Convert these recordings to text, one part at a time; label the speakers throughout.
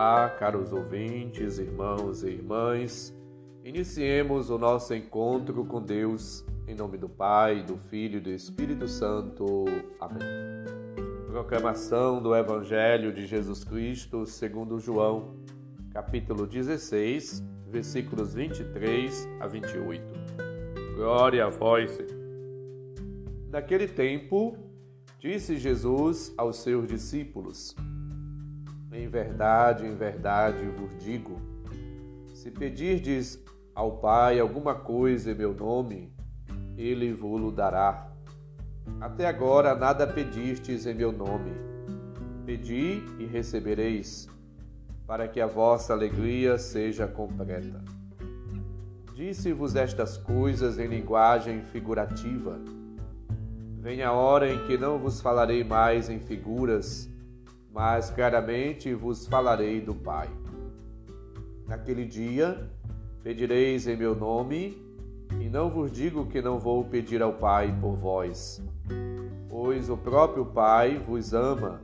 Speaker 1: Olá, caros ouvintes, irmãos e irmãs. Iniciemos o nosso encontro com Deus em nome do Pai, do Filho e do Espírito Santo. Amém. Proclamação do Evangelho de Jesus Cristo segundo João, capítulo 16, versículos 23 a 28. Glória a vós, Senhor. Naquele tempo, disse Jesus aos seus discípulos: em verdade, em verdade vos digo: se pedirdes ao Pai alguma coisa em meu nome, ele vos dará. Até agora nada pedistes em meu nome. Pedi e recebereis, para que a vossa alegria seja completa. Disse-vos estas coisas em linguagem figurativa. Vem a hora em que não vos falarei mais em figuras, mas claramente vos falarei do Pai. Naquele dia pedireis em meu nome, e não vos digo que não vou pedir ao Pai por vós, pois o próprio Pai vos ama,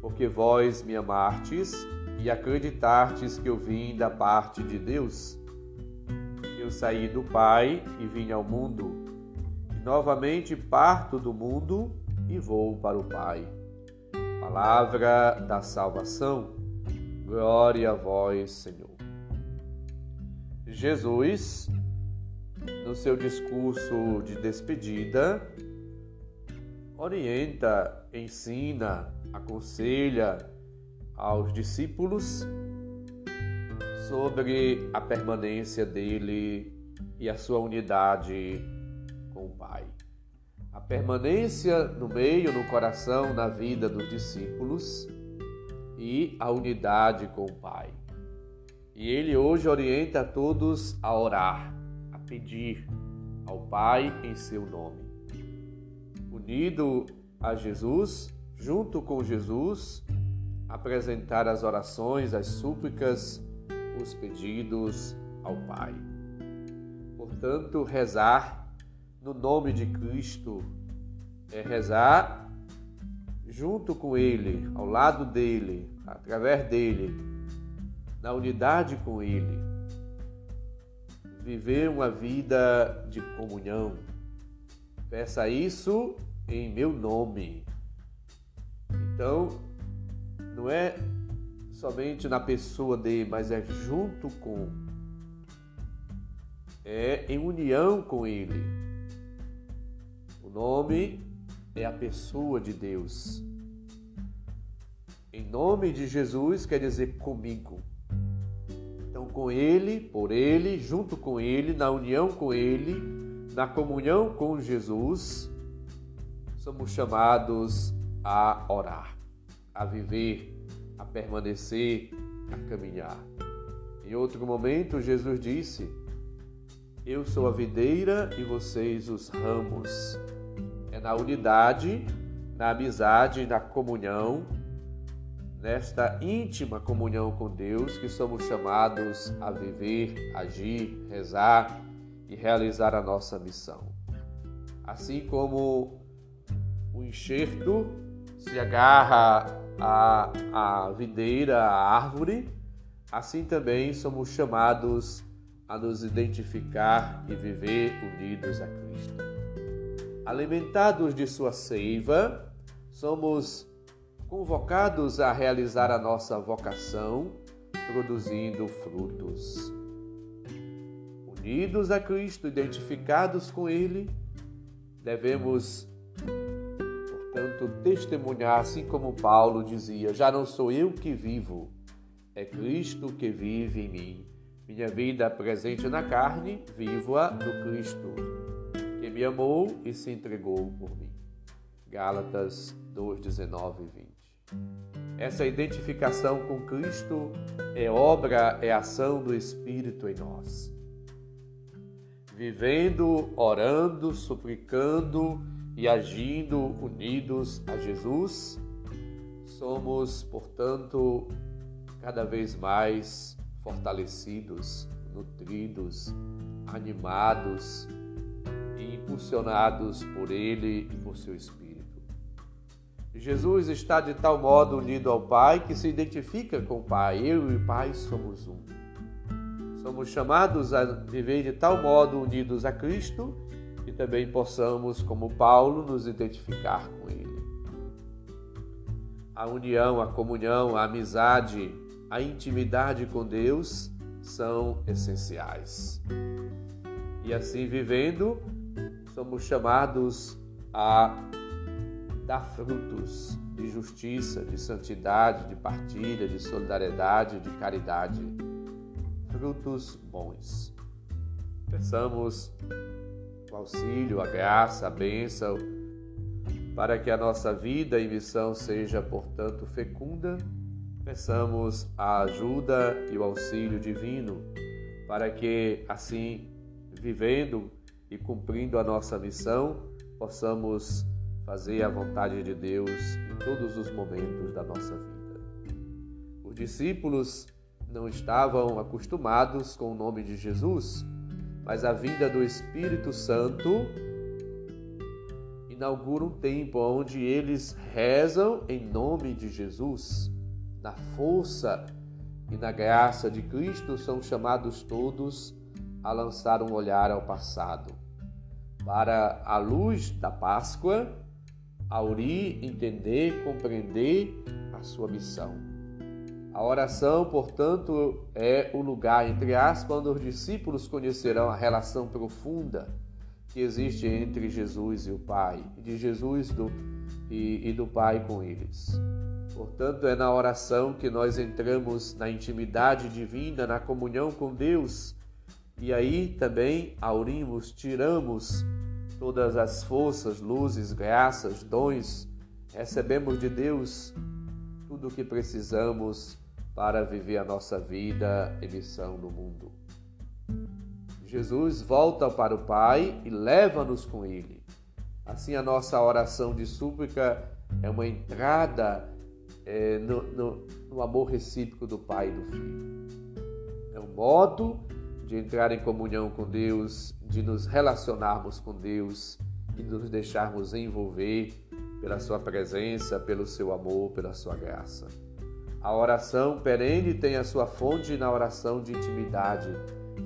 Speaker 1: porque vós me amastes e acreditastes que eu vim da parte de Deus. Eu saí do Pai e vim ao mundo, e novamente parto do mundo e vou para o Pai. Palavra da salvação, glória a vós, Senhor. Jesus, no seu discurso de despedida, orienta, ensina, aconselha aos discípulos sobre a permanência dele e a sua unidade com o Pai permanência no meio, no coração, na vida dos discípulos e a unidade com o Pai. E ele hoje orienta a todos a orar, a pedir ao Pai em seu nome. Unido a Jesus, junto com Jesus, apresentar as orações, as súplicas, os pedidos ao Pai. Portanto, rezar no nome de Cristo é rezar junto com Ele, ao lado dele, através dele, na unidade com Ele. Viver uma vida de comunhão. Peça isso em meu nome. Então, não é somente na pessoa dele, mas é junto com, é em união com Ele o nome é a pessoa de Deus. Em nome de Jesus quer dizer comigo. Então, com Ele, por Ele, junto com Ele, na união com Ele, na comunhão com Jesus, somos chamados a orar, a viver, a permanecer, a caminhar. Em outro momento, Jesus disse: Eu sou a videira e vocês os ramos. É na unidade, na amizade, na comunhão, nesta íntima comunhão com Deus que somos chamados a viver, agir, rezar e realizar a nossa missão. Assim como o enxerto se agarra à, à videira, à árvore, assim também somos chamados a nos identificar e viver unidos a Cristo alimentados de sua seiva, somos convocados a realizar a nossa vocação, produzindo frutos. Unidos a Cristo, identificados com Ele, devemos, portanto, testemunhar, assim como Paulo dizia: Já não sou eu que vivo, é Cristo que vive em mim. Minha vida presente na carne, vivo-a no Cristo me amou e se entregou por mim. Gálatas 2, 19 e 20. Essa identificação com Cristo é obra, é ação do Espírito em nós. Vivendo, orando, suplicando e agindo unidos a Jesus, somos, portanto, cada vez mais fortalecidos, nutridos, animados impulsionados por Ele e por seu Espírito. Jesus está de tal modo unido ao Pai que se identifica com o Pai. Eu e o Pai somos um. Somos chamados a viver de tal modo unidos a Cristo que também possamos, como Paulo, nos identificar com Ele. A união, a comunhão, a amizade, a intimidade com Deus são essenciais. E assim vivendo, somos chamados a dar frutos de justiça, de santidade, de partilha, de solidariedade, de caridade. Frutos bons. Peçamos o auxílio, a graça, a bênção, para que a nossa vida e missão seja, portanto, fecunda. Peçamos a ajuda e o auxílio divino, para que, assim, vivendo e cumprindo a nossa missão, possamos fazer a vontade de Deus em todos os momentos da nossa vida. Os discípulos não estavam acostumados com o nome de Jesus, mas a vinda do Espírito Santo inaugura um tempo onde eles rezam em nome de Jesus, na força e na graça de Cristo, são chamados todos a lançar um olhar ao passado, para a luz da Páscoa Auri entender, compreender a sua missão. A oração, portanto, é o lugar, entre aspas, onde os discípulos conhecerão a relação profunda que existe entre Jesus e o Pai, de Jesus do, e, e do Pai com eles. Portanto, é na oração que nós entramos na intimidade divina, na comunhão com Deus, e aí também aurimos, tiramos todas as forças, luzes, graças, dons, recebemos de Deus tudo o que precisamos para viver a nossa vida e missão no mundo. Jesus volta para o Pai e leva-nos com Ele. Assim, a nossa oração de súplica é uma entrada é, no, no, no amor recíproco do Pai e do Filho. É um modo de entrar em comunhão com Deus, de nos relacionarmos com Deus e nos deixarmos envolver pela Sua presença, pelo Seu amor, pela Sua graça. A oração perene tem a sua fonte na oração de intimidade,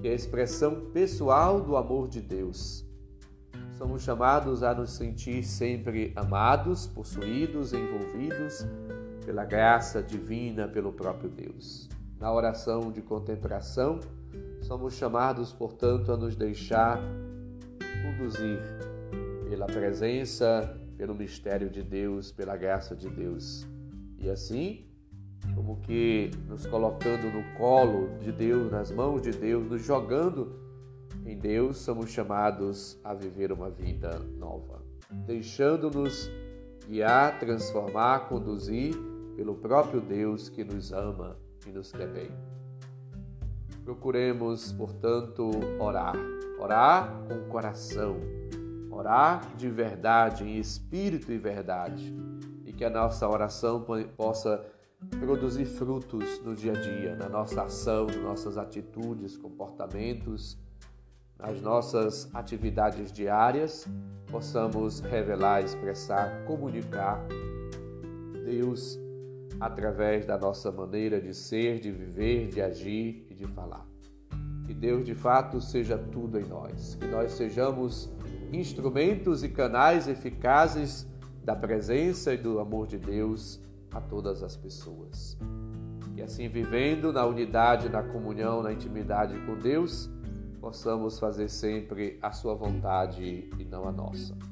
Speaker 1: que é a expressão pessoal do amor de Deus. Somos chamados a nos sentir sempre amados, possuídos, envolvidos pela graça divina, pelo próprio Deus. Na oração de contemplação, Somos chamados, portanto, a nos deixar conduzir pela presença, pelo mistério de Deus, pela graça de Deus. E assim, como que nos colocando no colo de Deus, nas mãos de Deus, nos jogando em Deus, somos chamados a viver uma vida nova, deixando-nos guiar, transformar, conduzir pelo próprio Deus que nos ama e nos quer bem. Procuremos, portanto, orar. Orar com coração. Orar de verdade, em espírito e verdade. E que a nossa oração possa produzir frutos no dia a dia, na nossa ação, nas nossas atitudes, comportamentos, nas nossas atividades diárias, possamos revelar, expressar, comunicar Deus através da nossa maneira de ser, de viver, de agir e de falar. Que Deus de fato seja tudo em nós, que nós sejamos instrumentos e canais eficazes da presença e do amor de Deus a todas as pessoas. E assim, vivendo na unidade, na comunhão, na intimidade com Deus, possamos fazer sempre a Sua vontade e não a nossa.